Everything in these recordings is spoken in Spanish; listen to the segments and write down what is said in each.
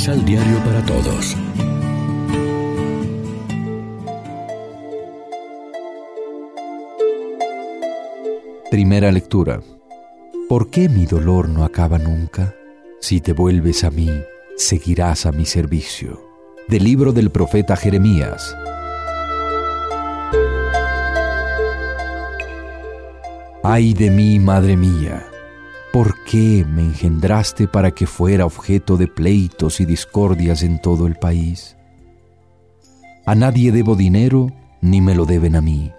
Misal Diario para Todos. Primera lectura. ¿Por qué mi dolor no acaba nunca? Si te vuelves a mí, seguirás a mi servicio. Del libro del profeta Jeremías. Ay de mí, madre mía, ¿por qué me engendraste para que fuera objeto de pleitos y discordias en todo el país? A nadie debo dinero, ni me lo deben a mí,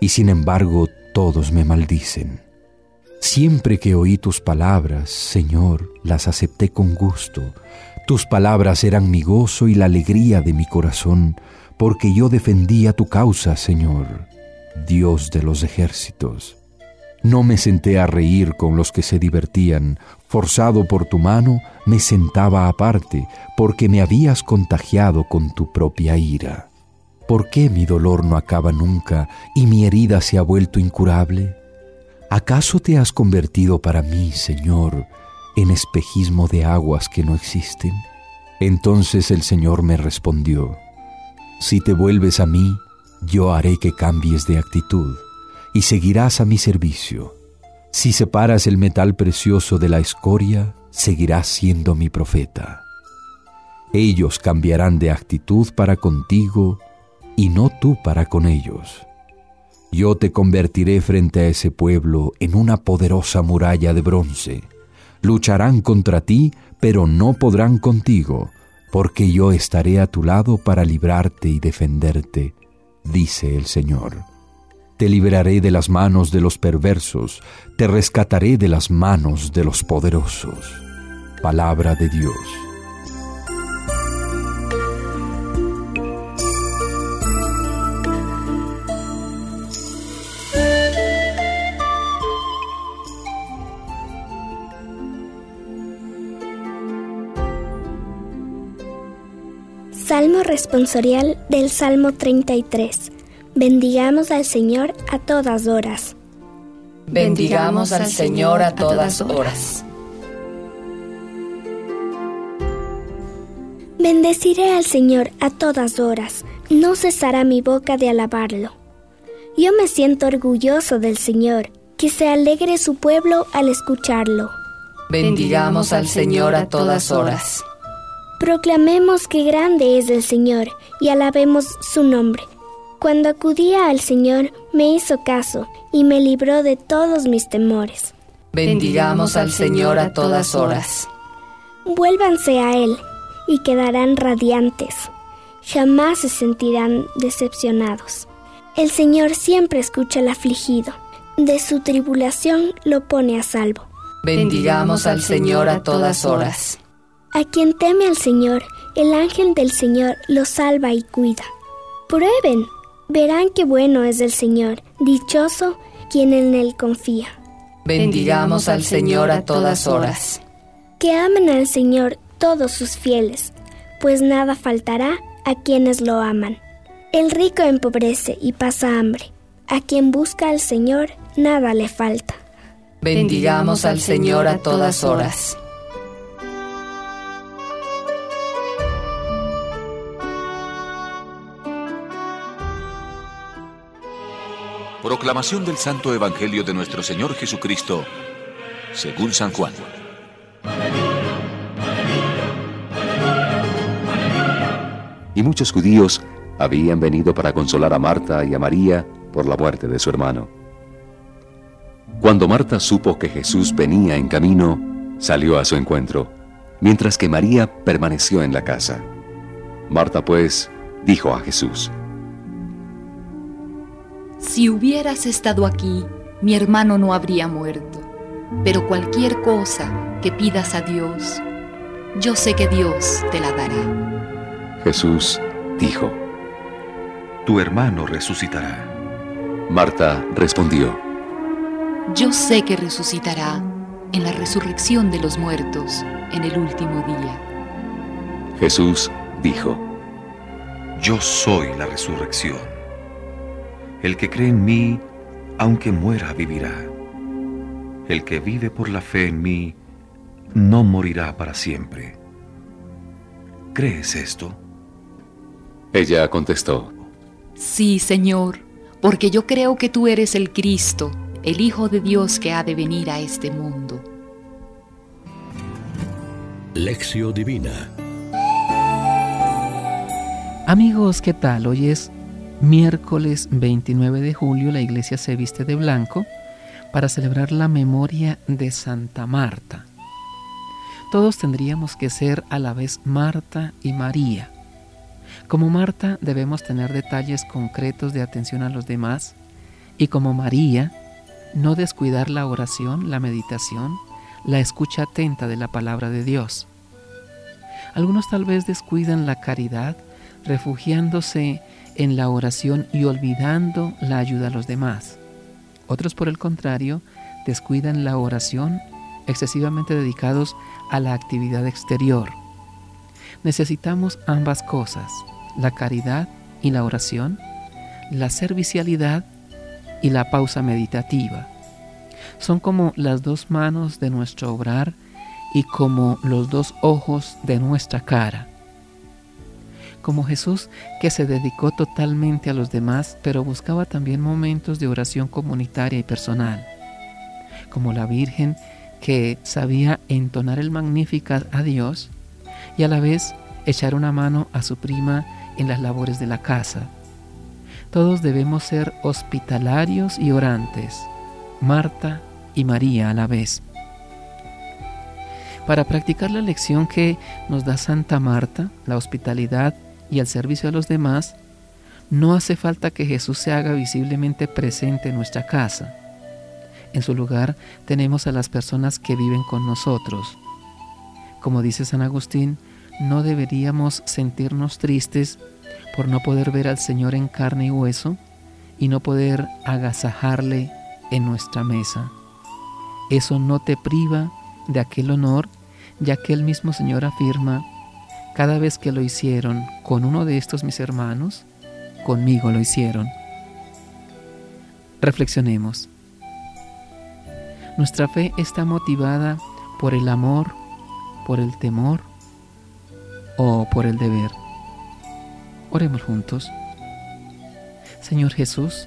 y sin embargo todos me maldicen. Siempre que oí tus palabras, Señor, las acepté con gusto. Tus palabras eran mi gozo y la alegría de mi corazón, porque yo defendía tu causa, Señor, Dios de los ejércitos. No me senté a reír con los que se divertían, forzado por tu mano, me sentaba aparte, porque me habías contagiado con tu propia ira. ¿Por qué mi dolor no acaba nunca y mi herida se ha vuelto incurable? ¿Acaso te has convertido para mí, Señor, en espejismo de aguas que no existen? Entonces el Señor me respondió, Si te vuelves a mí, yo haré que cambies de actitud y seguirás a mi servicio. Si separas el metal precioso de la escoria, seguirás siendo mi profeta. Ellos cambiarán de actitud para contigo y no tú para con ellos. Yo te convertiré frente a ese pueblo en una poderosa muralla de bronce. Lucharán contra ti, pero no podrán contigo, porque yo estaré a tu lado para librarte y defenderte, dice el Señor. Te liberaré de las manos de los perversos, te rescataré de las manos de los poderosos. Palabra de Dios. Salmo responsorial del Salmo 33. Bendigamos al Señor a todas horas. Bendigamos al Señor a todas horas. Bendeciré al Señor a todas horas, no cesará mi boca de alabarlo. Yo me siento orgulloso del Señor, que se alegre su pueblo al escucharlo. Bendigamos al Señor a todas horas. Proclamemos que grande es el Señor y alabemos su nombre. Cuando acudía al Señor, me hizo caso y me libró de todos mis temores. Bendigamos al Señor a todas horas. Vuélvanse a Él y quedarán radiantes. Jamás se sentirán decepcionados. El Señor siempre escucha al afligido. De su tribulación lo pone a salvo. Bendigamos al Señor a todas horas. A quien teme al Señor, el ángel del Señor lo salva y cuida. Prueben, verán qué bueno es el Señor, dichoso quien en él confía. Bendigamos al Señor a todas horas. Que amen al Señor todos sus fieles, pues nada faltará a quienes lo aman. El rico empobrece y pasa hambre. A quien busca al Señor, nada le falta. Bendigamos al Señor a todas horas. Proclamación del Santo Evangelio de nuestro Señor Jesucristo, según San Juan. Y muchos judíos habían venido para consolar a Marta y a María por la muerte de su hermano. Cuando Marta supo que Jesús venía en camino, salió a su encuentro, mientras que María permaneció en la casa. Marta pues dijo a Jesús, Si hubieras estado aquí, mi hermano no habría muerto, pero cualquier cosa que pidas a Dios, yo sé que Dios te la dará. Jesús dijo, Tu hermano resucitará. Marta respondió, Yo sé que resucitará en la resurrección de los muertos en el último día. Jesús dijo, Yo soy la resurrección. El que cree en mí, aunque muera, vivirá. El que vive por la fe en mí, no morirá para siempre. ¿crees esto? Ella contestó, Sí, Señor, porque yo creo que tú eres el Cristo, el Hijo de Dios que ha de venir a este mundo. Lección Divina Amigos, ¿qué tal? Hoy es miércoles 29 de julio, la iglesia se viste de blanco para celebrar la memoria de Santa Marta. Todos tendríamos que ser a la vez Marta y María. Como Marta debemos tener detalles concretos de atención a los demás y como María no descuidar la oración, la meditación, la escucha atenta de la palabra de Dios. Algunos tal vez descuidan la caridad, refugiándose en la oración y olvidando la ayuda a los demás. Otros, por el contrario, descuidan la oración, excesivamente dedicados a la actividad exterior. Necesitamos ambas cosas, la caridad y la oración, la servicialidad y la pausa meditativa. Son como las dos manos de nuestro obrar y como los dos ojos de nuestra cara como Jesús que se dedicó totalmente a los demás, pero buscaba también momentos de oración comunitaria y personal, como la Virgen que sabía entonar el Magnificat a Dios y a la vez echar una mano a su prima en las labores de la casa. Todos debemos ser hospitalarios y orantes, Marta y María a la vez. Para practicar la lección que nos da Santa Marta, la hospitalidad y al servicio a los demás, no hace falta que Jesús se haga visiblemente presente en nuestra casa. En su lugar tenemos a las personas que viven con nosotros. Como dice San Agustín, no deberíamos sentirnos tristes por no poder ver al Señor en carne y hueso y no poder agasajarle en nuestra mesa. Eso no te priva de aquel honor, ya que el mismo Señor afirma, cada vez que lo hicieron con uno de estos mis hermanos, conmigo lo hicieron. Reflexionemos. Nuestra fe está motivada por el amor, por el temor o por el deber. Oremos juntos. Señor Jesús,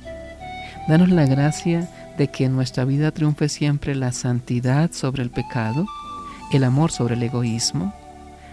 danos la gracia de que en nuestra vida triunfe siempre la santidad sobre el pecado, el amor sobre el egoísmo,